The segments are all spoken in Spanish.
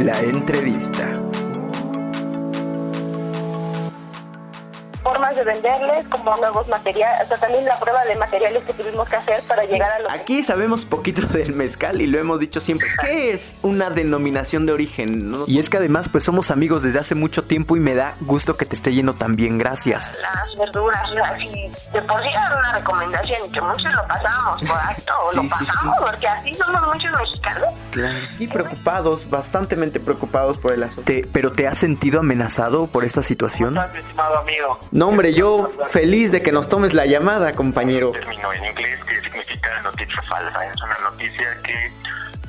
La entrevista. De venderles como nuevos materiales, o sea, también la prueba de materiales que tuvimos que hacer para llegar a lo Aquí sabemos poquito del mezcal y lo hemos dicho siempre. ¿Qué es una denominación de origen? Y es que además pues somos amigos desde hace mucho tiempo y me da gusto que te esté yendo tan bien, gracias. Las verduras, así, de por sí era una recomendación y que muchos lo pasamos por alto, o lo pasamos, porque así somos muchos mexicanos. Claro. Y preocupados, bastantemente preocupados por el asunto. ¿Pero te has sentido amenazado por esta situación? ¿Cómo estás, estimado amigo? No, hombre, yo feliz de que nos tomes la llamada, compañero. Término en inglés que significa noticia falsa. Es una noticia que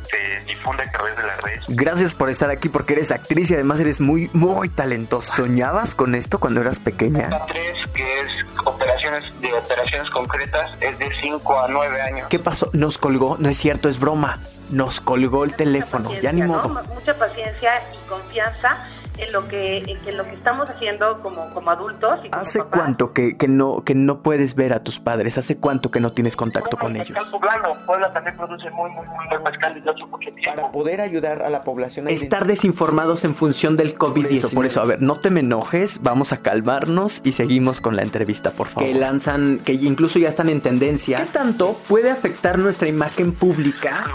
se difunde a través de las redes. Gracias por estar aquí porque eres actriz y además eres muy, muy talentosa. ¿Soñabas con esto cuando eras pequeña? La 3, que es operaciones de operaciones concretas, es de 5 a 9 años. ¿Qué pasó? Nos colgó, no es cierto, es broma. Nos colgó el teléfono, ya ni modo. ¿no? Mucha paciencia y confianza en lo que, en lo que estamos haciendo como, como adultos. Y como ¿Hace papás. cuánto que, que no, que no puedes ver a tus padres? ¿Hace cuánto que no tienes contacto con ellos? Mezcal poblano. Puebla también produce muy, muy, muy buen mezcal desde hace mucho tiempo. Para poder ayudar a la población a estar desinformados en función del COVID-19. Por eso, a ver, no te me enojes, vamos a calmarnos y seguimos con la entrevista, por favor. Que lanzan, que incluso ya están en tendencia. ¿Qué tanto puede afectar nuestra imagen pública?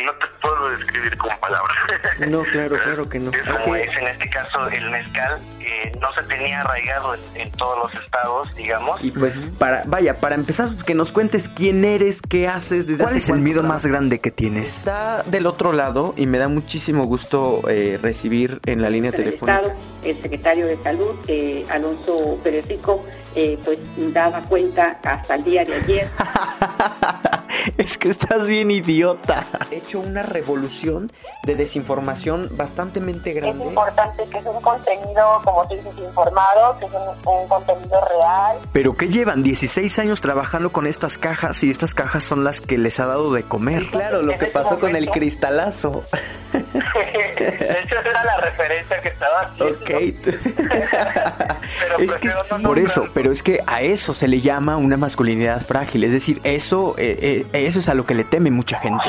Que no te puedo describir con palabras. No, claro, claro que no. Es como es en este caso el mezcal, que no se tenía arraigado en, en todos los estados, digamos. Y pues para, vaya, para empezar, que nos cuentes quién eres, qué haces, desde ¿Cuál es el miedo más grande que tienes? Está del otro lado y me da muchísimo gusto eh, recibir en la línea telefónica. El secretario de Salud, eh, Alonso Pérez Rico, eh, pues daba cuenta hasta el día de ayer. es que estás bien idiota. He hecho una revolución de desinformación bastante grande. Es importante que es un contenido, como tú dices, informado, que es un, un contenido real. Pero que llevan 16 años trabajando con estas cajas y estas cajas son las que les ha dado de comer. claro, lo que ese pasó con el cristalazo. De hecho, esa era la referencia que estaba haciendo. Ok. Pero Es que no por eso, pero es que a eso se le llama una masculinidad frágil. Es decir, eso, eh, eh, eso es a lo que le teme mucha gente.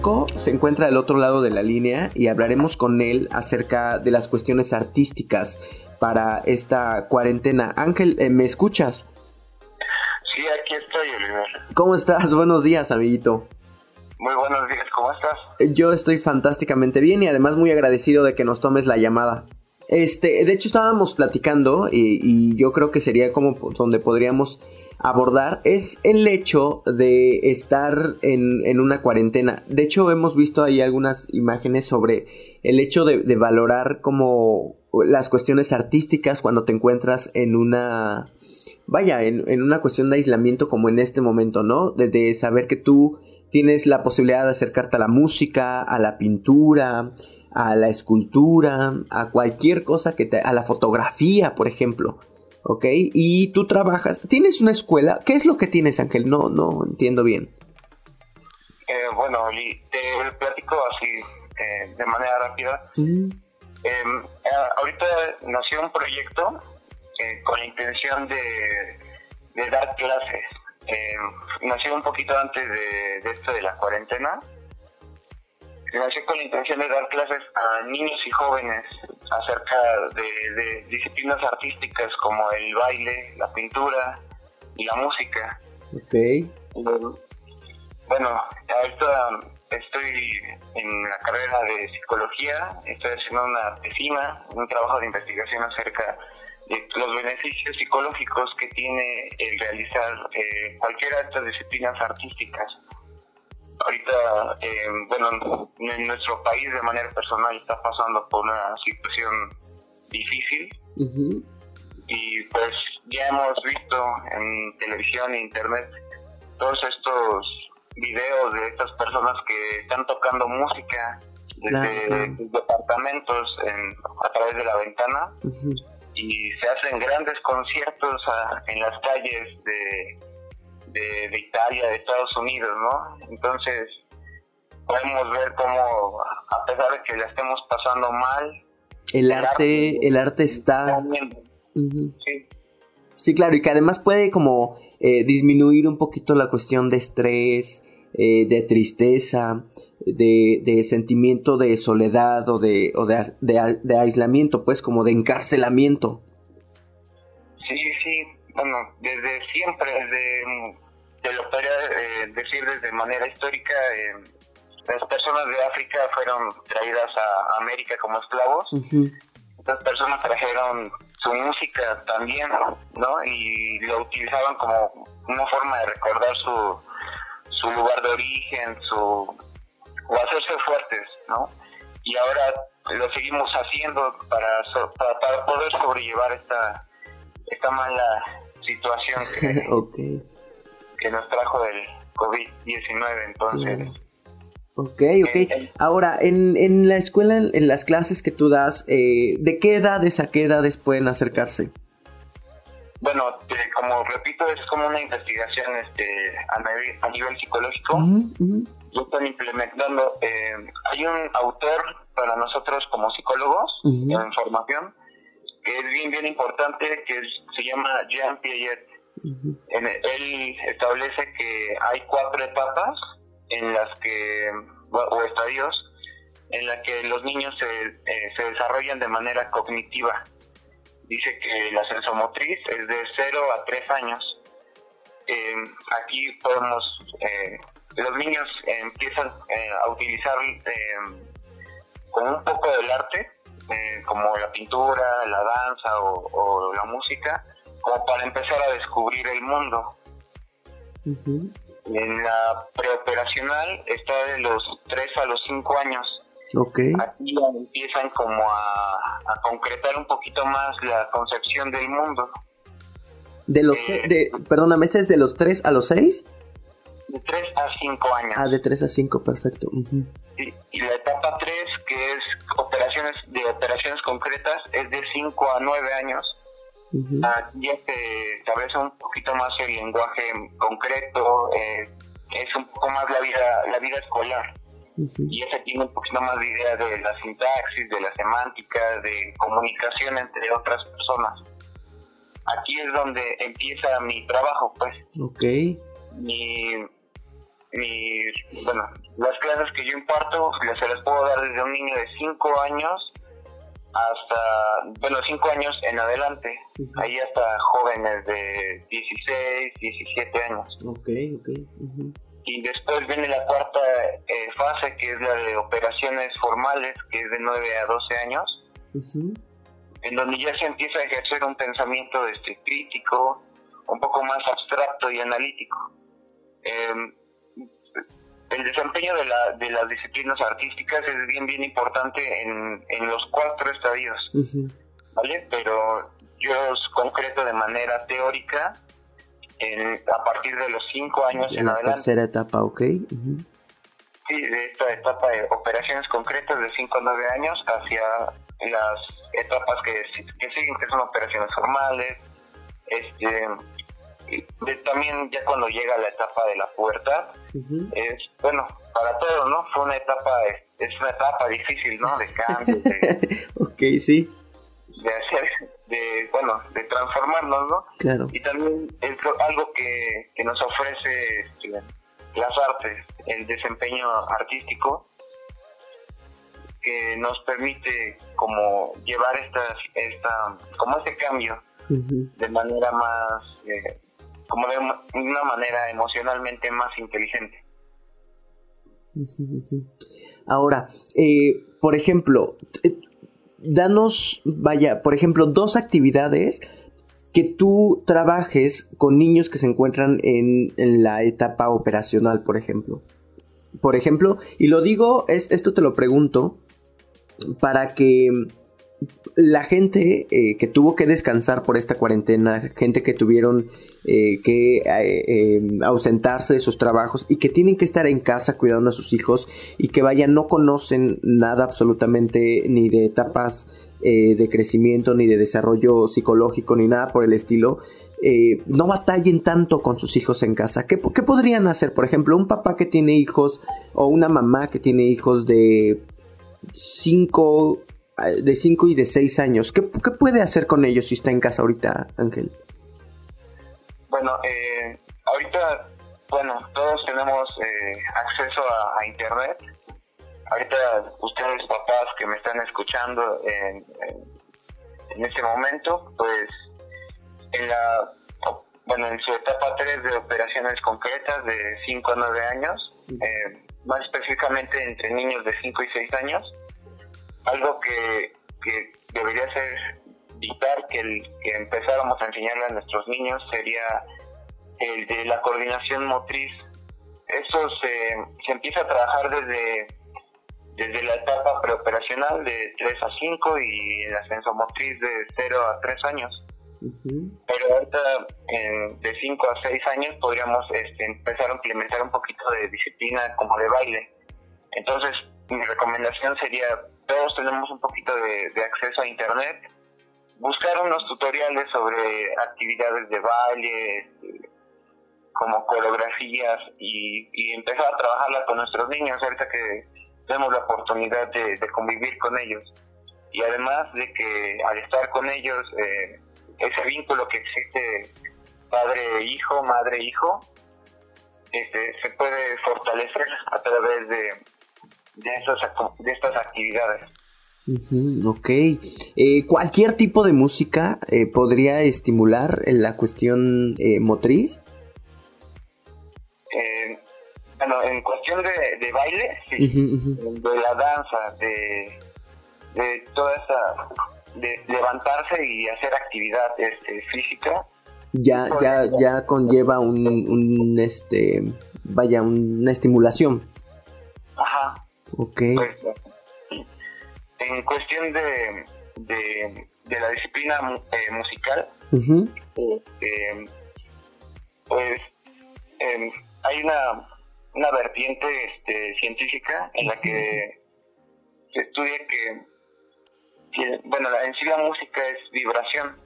Orozco se encuentra del otro lado de la línea y hablaremos con él acerca de las cuestiones artísticas para esta cuarentena. Ángel, eh, ¿me escuchas? Sí, aquí estoy, Oliver. ¿Cómo estás? Buenos días, amiguito. Muy buenos días, ¿cómo estás? Yo estoy fantásticamente bien y además muy agradecido de que nos tomes la llamada. Este, de hecho estábamos platicando y, y yo creo que sería como donde podríamos abordar es el hecho de estar en, en una cuarentena. De hecho hemos visto ahí algunas imágenes sobre el hecho de, valorar como las cuestiones artísticas cuando te encuentras en una vaya, en, en una cuestión de aislamiento como en este momento, ¿no? De, de saber que tú tienes la posibilidad de acercarte a la música, a la pintura, a la escultura, a cualquier cosa que te... a la fotografía, por ejemplo. ¿Ok? Y tú trabajas... ¿Tienes una escuela? ¿Qué es lo que tienes, Ángel? No, no entiendo bien. Eh, bueno, te platico así eh, de manera rápida. Mm, Eh, eh, ahorita nació un proyecto con la intención de, de dar clases. Eh, nació un poquito antes de, de esto de la cuarentena. Nació con la intención de dar clases a niños y jóvenes acerca de, de disciplinas artísticas como el baile, la pintura y la música. ok. Bueno, ahorita estoy en la carrera de psicología, estoy haciendo una tesina, un trabajo de investigación acerca los beneficios psicológicos que tiene el realizar eh, cualquiera de estas disciplinas artísticas. Ahorita, eh, bueno, en nuestro país de manera personal está pasando por una situación difícil. Y pues ya hemos visto en televisión e internet todos estos videos de estas personas que están tocando música desde departamentos a través de la ventana y se hacen grandes conciertos en las calles de, de, Italia, de Estados Unidos, ¿no? Entonces podemos ver cómo a pesar de que la estemos pasando mal, el, arte, el arte está... sí. sí. claro, y que además puede como eh, disminuir un poquito la cuestión de estrés, eh, de tristeza, de, sentimiento de soledad o, de, o de, aislamiento, pues como de encarcelamiento. Sí, sí, bueno, desde siempre, desde, te lo podría eh, decir desde manera histórica, eh, las personas de África fueron traídas a América como esclavos. Estas personas trajeron su música también, ¿no? Y lo utilizaban como una forma de recordar su, su lugar de origen, su o hacerse fuertes, ¿no? Y ahora lo seguimos haciendo para, para, poder sobrellevar esta, esta mala situación que, que nos trajo el COVID-19, entonces... Ok, ok. Eh, eh. Ahora, en, en la escuela, en las clases que tú das, eh, ¿de qué edades a qué edades pueden acercarse? bueno, como repito, es como una investigación este, a, nivel, psicológico. Lo están implementando. Eh, hay un autor para nosotros como psicólogos en formación que es bien, bien importante, que se llama Jean Piaget. él establece que hay cuatro etapas en las que, o estadios, en las que los niños se, eh, se desarrollan de manera cognitiva dice que la sensomotriz es de 0 a 3 años. Eh, aquí podemos, eh, los niños empiezan eh, a utilizar con un poco del arte, como la pintura, la danza o, la música, como para empezar a descubrir el mundo. En la preoperacional está de los 3 a los 5 años Okay. Aquí empiezan como a, concretar un poquito más la concepción del mundo. De los, eh, de, perdóname, ¿este es de los 3 a los 6? De 3 a 5 años. Ah, de 3 a 5, perfecto. y, la etapa 3, que es de operaciones concretas, es de 5 a 9 años. Aquí ya se establece un poquito más el lenguaje concreto, eh, es un poco más la vida, la vida escolar y ese tiene un poquito más de idea de la sintaxis, de la semántica, de comunicación entre otras personas. Aquí es donde empieza mi trabajo, pues. Ok. Mi, mi, bueno, las clases que yo imparto se las puedo dar desde un niño de 5 años hasta, bueno, 5 años en adelante. Ahí hasta jóvenes de 16, 17 años. Ok, ok y después viene la cuarta eh, fase que es la de operaciones formales que es de 9 a 12 años en donde ya se empieza a ejercer un pensamiento este, crítico un poco más abstracto y analítico em, el desempeño de, la, de las disciplinas artísticas es bien bien importante en, en los cuatro estadios ¿vale? pero yo los concreto de manera teórica a partir de los cinco años en, la tercera etapa, ¿ok? Sí, de esta etapa de operaciones concretas de 5 a 9 años hacia las etapas que, siguen, que son operaciones formales. Este, también ya cuando llega la etapa de la pubertad, es, bueno, para todos, ¿no? Fue una etapa, es una etapa difícil, ¿no? De cambio. De, ok, sí. De hacer de, bueno, de transformarnos, ¿no? Claro. Y también es algo que, que nos ofrece este, las artes, el desempeño artístico, que nos permite como llevar esta, esta como este cambio de manera más, eh, como de una manera emocionalmente más inteligente. Ahora, eh, por ejemplo, danos, vaya, por ejemplo, dos actividades que tú trabajes con niños que se encuentran en, en la etapa operacional, por ejemplo. Por ejemplo, y lo digo, es, esto te lo pregunto, para que la gente eh, que tuvo que descansar por esta cuarentena, gente que tuvieron eh, que eh, em, ausentarse de sus trabajos y que tienen que estar en casa cuidando a sus hijos y que vaya, no conocen nada absolutamente ni de etapas de crecimiento, ni de desarrollo psicológico, ni nada por el estilo, no batallen tanto con sus hijos en casa. ¿Qué, ¿Qué, podrían hacer? Por ejemplo, un papá que tiene hijos o una mamá que tiene hijos de 5 de 5 y de 6 años. ¿Qué, puede hacer con ellos si está en casa ahorita, Ángel? Bueno, eh, ahorita, bueno, todos tenemos eh, acceso a, Internet. Ahorita ustedes, papás que me están escuchando en, en, este momento, pues en la bueno, en su etapa 3 de operaciones concretas de 5 a 9 años, eh, más específicamente entre niños de 5 y 6 años, algo que, debería ser vital que, el, que empezáramos a enseñarle a nuestros niños sería el de la coordinación motriz. Eso se, se empieza a trabajar desde, desde la etapa preoperacional de 3 a 5 y el ascenso motriz de 0 a 3 años. Pero ahorita de 5 a 6 años podríamos este, empezar a implementar un poquito de disciplina como de baile. Entonces mi recomendación sería todos tenemos un poquito de, acceso a internet, buscar unos tutoriales sobre actividades de baile, como coreografías y, empezar a trabajarla con nuestros niños ahorita que tenemos la oportunidad de, convivir con ellos. Y además de que al estar con ellos, eh, ese vínculo que existe padre-hijo, madre-hijo, este, se puede fortalecer a través de, de, de estas actividades. ok. Eh, ¿Cualquier tipo de música eh, podría estimular la cuestión eh, motriz? bueno, en cuestión de, baile, sí. De la danza, de, de toda esa. de levantarse y hacer actividad este, física. Ya, ya, ya conlleva un, un, este, vaya, una estimulación. Ajá. Ok. Pues, en cuestión de, de, la disciplina eh, musical, eh, pues em, hay una, una vertiente este, científica en la que se estudia que, bueno, en sí la música es vibración.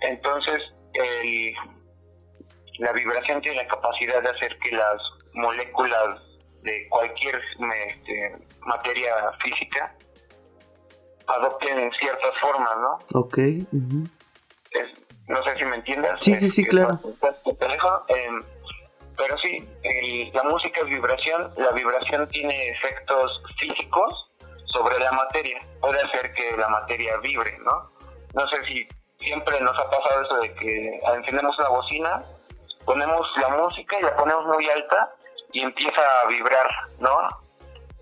Entonces, la vibración tiene la capacidad de hacer que las moléculas de cualquier este, materia física adopten ciertas formas, ¿no? Ok. no sé si me entiendes. Sí, sí, sí, claro. Em, pero sí, la música es vibración. La vibración tiene efectos físicos sobre la materia. Puede hacer que la materia vibre, ¿no? No sé si siempre nos ha pasado eso de que encendemos una bocina, ponemos la música y la ponemos muy alta y empieza a vibrar, ¿no?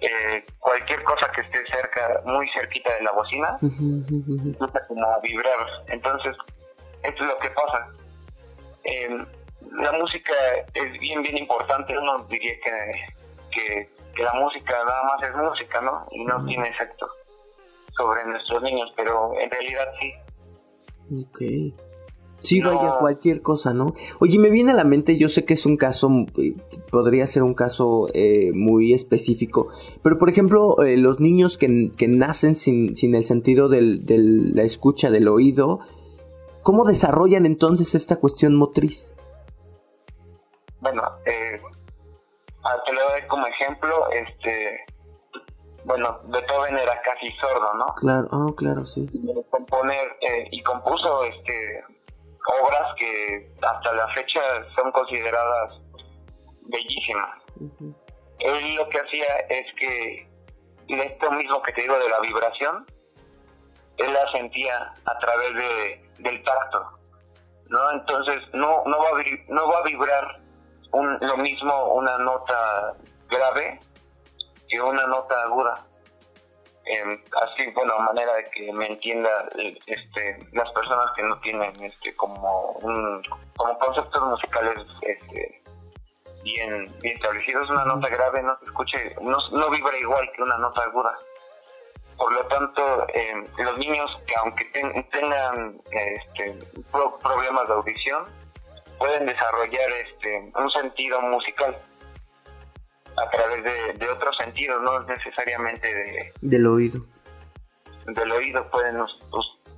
Eh, cualquier cosa que esté cerca, muy cerquita de la bocina, empieza como a vibrar. Entonces, esto es lo que pasa. La música es bien, bien importante. Uno diría que, que, la música nada más es música, ¿no? Y no tiene efecto sobre nuestros niños, pero en realidad sí. Ok. Sí, vaya cualquier cosa, ¿no? Oye, me viene a la mente, yo sé que es un caso, eh, podría ser un caso eh, muy específico, pero por ejemplo, eh, los niños que, que nacen sin, sin, el sentido de la escucha, del oído, ¿cómo desarrollan entonces esta cuestión motriz? Bueno, te lo doy como ejemplo, este, bueno, Beethoven era casi sordo, ¿no? Claro, oh, claro, sí. Componer, y compuso este obras que hasta la fecha son consideradas bellísimas. Él lo que hacía es que esto mismo que te digo de la vibración, él la sentía a través de, del tacto, ¿no? Entonces no, no, va, a, no va a vibrar un, lo mismo una nota grave que una nota aguda. Em, así, bueno, manera de que me entienda este, las personas que no tienen este, como, un, como conceptos musicales este, bien, bien establecidos. Una nota grave no se escuche, no, no vibra igual que una nota aguda. Por lo tanto, em, los niños que aunque tengan este, problemas de audición, pueden desarrollar este, un sentido musical a través de, otros sentidos, no necesariamente de, del oído. Del oído pueden,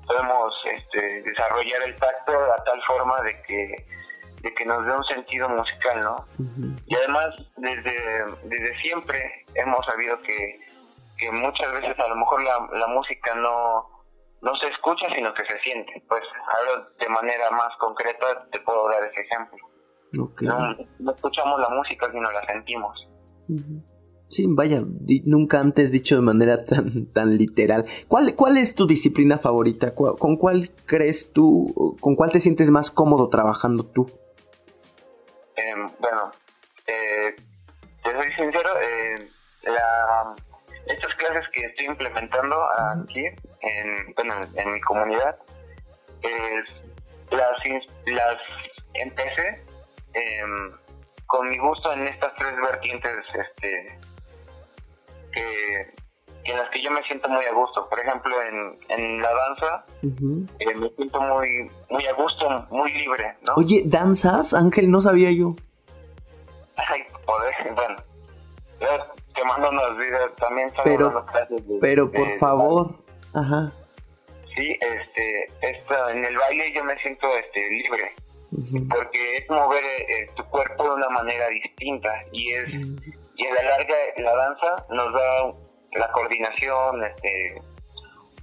podemos este, desarrollar el tacto a tal forma de que de que nos dé un sentido musical, ¿no? Y además, desde, desde siempre hemos sabido que, que muchas veces a lo mejor la, la música no, no se escucha, sino que se siente. Pues ahora de manera más concreta te puedo dar ese ejemplo. No, escuchamos la música, sino la sentimos. Sí, vaya, nunca antes dicho de manera tan, tan literal. ¿Cuál, ¿Cuál es tu disciplina favorita? ¿Con cuál crees tú, con cuál te sientes más cómodo trabajando tú? Em, bueno, eh, te soy sincero, eh, la, estas clases que estoy implementando aquí en, bueno, en mi comunidad, las, las empecé em, con mi gusto en estas tres vertientes este, que, en las que yo me siento muy a gusto. Por ejemplo, en, en la danza eh, me siento muy, muy a gusto, muy libre. ¿no? Oye, ¿danzas? Ángel, no sabía yo. Ay, poder, bueno te mando unos videos también pero, pero por favor ajá sí este esto, en el baile yo me siento este libre porque es mover eh, tu cuerpo de una manera distinta y es y a la larga la danza nos da la coordinación este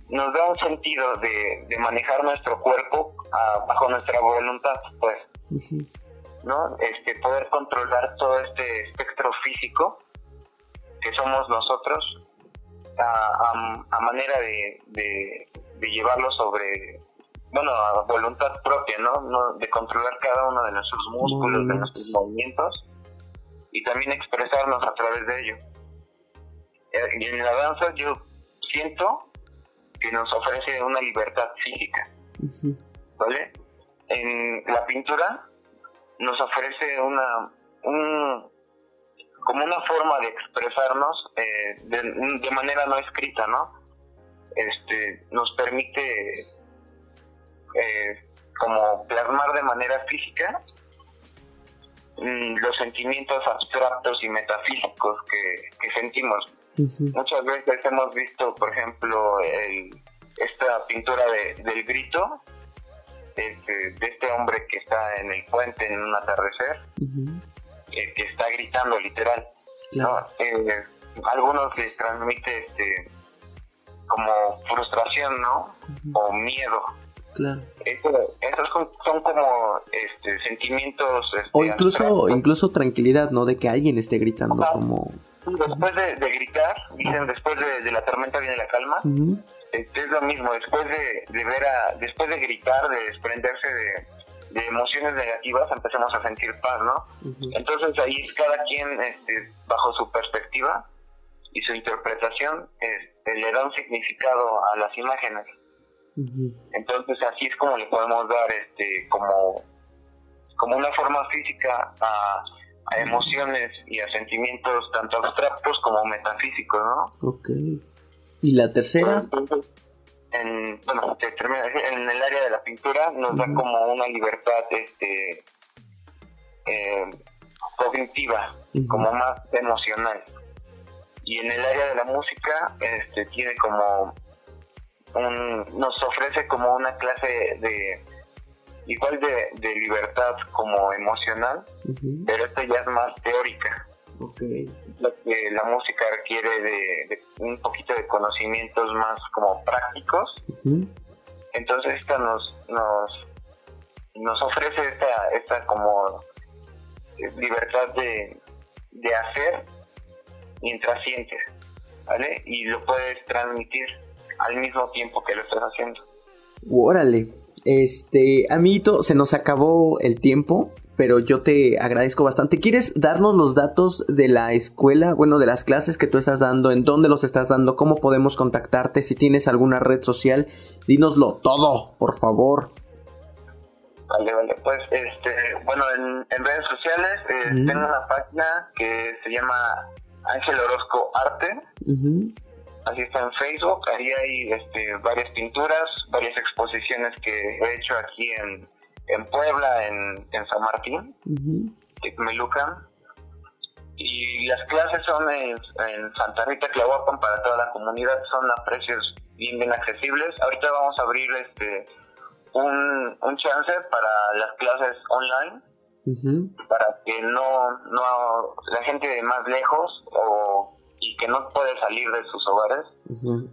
nos da un sentido de, de manejar nuestro cuerpo ah, bajo nuestra voluntad pues no este poder controlar todo este espectro físico que somos nosotros a, manera de, de, llevarlo sobre, bueno, a voluntad propia, ¿no? De controlar cada uno de nuestros músculos, de nuestros movimientos y también expresarnos a través de ello. Eh, y en la danza yo siento que nos ofrece una libertad física, ¿vale? En la pintura nos ofrece una, un, como una forma de expresarnos eh, de, manera no escrita, ¿no? Este, nos permite eh, como plasmar de manera física mm, los sentimientos abstractos y metafísicos que, sentimos. Muchas veces hemos visto, por ejemplo, esta pintura del grito, este, de este hombre que está en el puente en un atardecer que, está gritando literal. ¿no? Eh, algunos les transmite este, como frustración, ¿no? O miedo. Claro. esos son, como este, sentimientos... Este, o incluso, incluso tranquilidad, ¿no? De que alguien esté gritando como... Después de, gritar, dicen, después de, la tormenta viene la calma. Este, es lo mismo, después de, de ver a, después de gritar, de desprenderse de, de emociones negativas empecemos a sentir paz, ¿no? Entonces ahí cada quien, este, bajo su perspectiva y su interpretación, este, le da un significado a las imágenes. Entonces así es como le podemos dar este como, como una forma física a, emociones y a sentimientos tanto abstractos como metafísicos, ¿no? Ok. ¿Y la tercera? en, bueno, en el área de la pintura nos da como una libertad este eh, cognitiva, como más emocional. Y en el área de la música este tiene como un, nos ofrece como una clase de igual de, de libertad como emocional, pero esto ya es más teórica. Okay. Lo que la música requiere de, un poquito de conocimientos más como prácticos. Entonces esta nos, nos, nos ofrece esta, esta como libertad de, de hacer mientras sientes, ¿vale? Y lo puedes transmitir al mismo tiempo que lo estás haciendo. Órale, este, amiguito, se nos acabó el tiempo pero yo te agradezco bastante. ¿Quieres darnos los datos de la escuela, bueno, de las clases que tú estás dando, en dónde los estás dando, cómo podemos contactarte, si tienes alguna red social? Dínoslo todo, por favor. Vale, vale. Pues, este, bueno, en, redes sociales eh, tengo una página que se llama Ángel Orozco Arte. Así está en Facebook. Ahí hay este, varias pinturas, varias exposiciones que he hecho aquí en, en Puebla, en, en San Martín, en Melucan. Y las clases son en, Santa Rita Clahuapan para toda la comunidad, son a precios bien, bien accesibles. Ahorita vamos a abrir este un, un chance para las clases online, para que no, no la gente de más lejos o y que no puede salir de sus hogares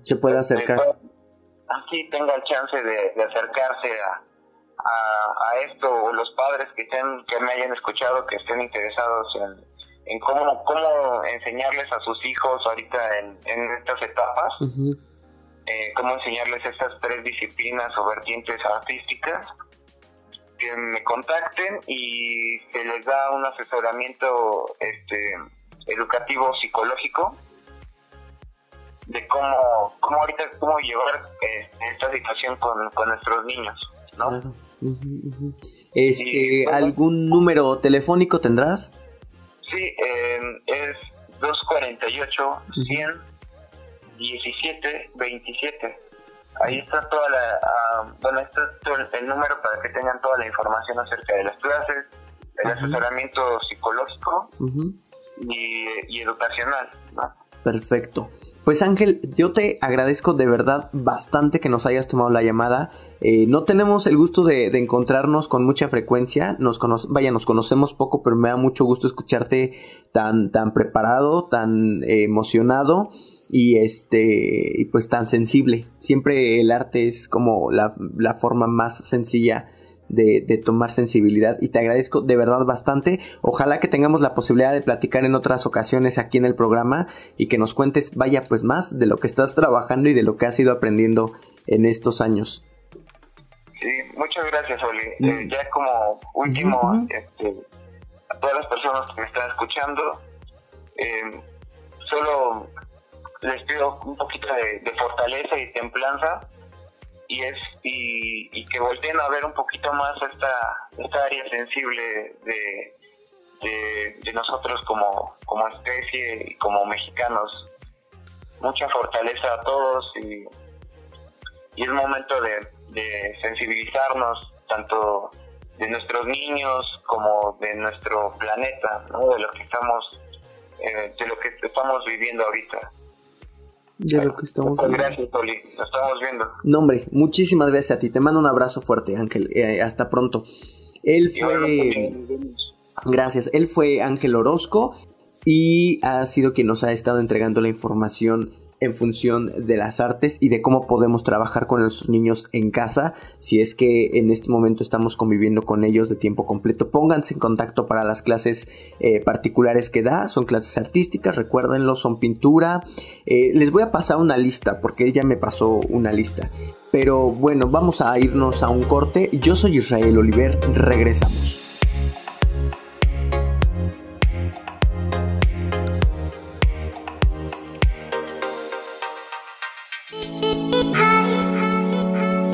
se pueda este, acercar. Así tenga el chance de, acercarse a, a, esto o los padres que estén que me hayan escuchado que estén interesados en, en cómo cómo enseñarles a sus hijos ahorita en, en estas etapas eh, cómo enseñarles estas tres disciplinas o vertientes artísticas, que me contacten y se les da un asesoramiento este, educativo psicológico de cómo, cómo ahorita cómo llevar eh, esta situación con, nuestros niños, ¿no? Este, ¿Algún número telefónico tendrás? Sí, eh, es 248 100 17 27. Ahí está toda la, uh, bueno, está todo el, número para que tengan toda la información acerca de las clases, el asesoramiento psicológico y, educacional. Perfecto. Pues Ángel, yo te agradezco de verdad bastante que nos hayas tomado la llamada. Eh, no tenemos el gusto de, encontrarnos con mucha frecuencia. Nos vaya, nos conocemos poco, pero me da mucho gusto escucharte tan, tan preparado, tan eh, emocionado y este y pues tan sensible. Siempre el arte es como la, forma más sencilla de, tomar sensibilidad y te agradezco de verdad bastante. Ojalá que tengamos la posibilidad de platicar en otras ocasiones aquí en el programa y que nos cuentes, vaya pues más de lo que estás trabajando y de lo que has ido aprendiendo en estos años. Sí, muchas gracias Oli. Eh, mm. ya como último, este, a todas las personas que me están escuchando, eh, solo les pido un poquito de, fortaleza y templanza y es y, que volteen a ver un poquito más esta, esta área sensible de, de, nosotros como, como especie y como mexicanos. Mucha fortaleza a todos y, y es momento de, de sensibilizarnos tanto de nuestros niños como de nuestro planeta, ¿no? de lo que estamos eh, de lo que estamos viviendo ahorita de lo que estamos viendo. Gracias, Oli. Nos estamos viendo. No, hombre, muchísimas gracias a ti. Te mando un abrazo fuerte, Ángel. Eh, hasta pronto. Él fue. Gracias. Él fue Ángel Orozco y ha sido quien nos ha estado entregando la información en función de las artes y de cómo podemos trabajar con nuestros niños en casa. Si es que en este momento estamos conviviendo con ellos de tiempo completo, pónganse en contacto para las clases eh, particulares que da. Son clases artísticas, recuérdenlo, son pintura. Eh, les voy a pasar una lista porque él ya me pasó una lista. Pero bueno, vamos a irnos a un corte. Yo soy Israel Oliver, regresamos.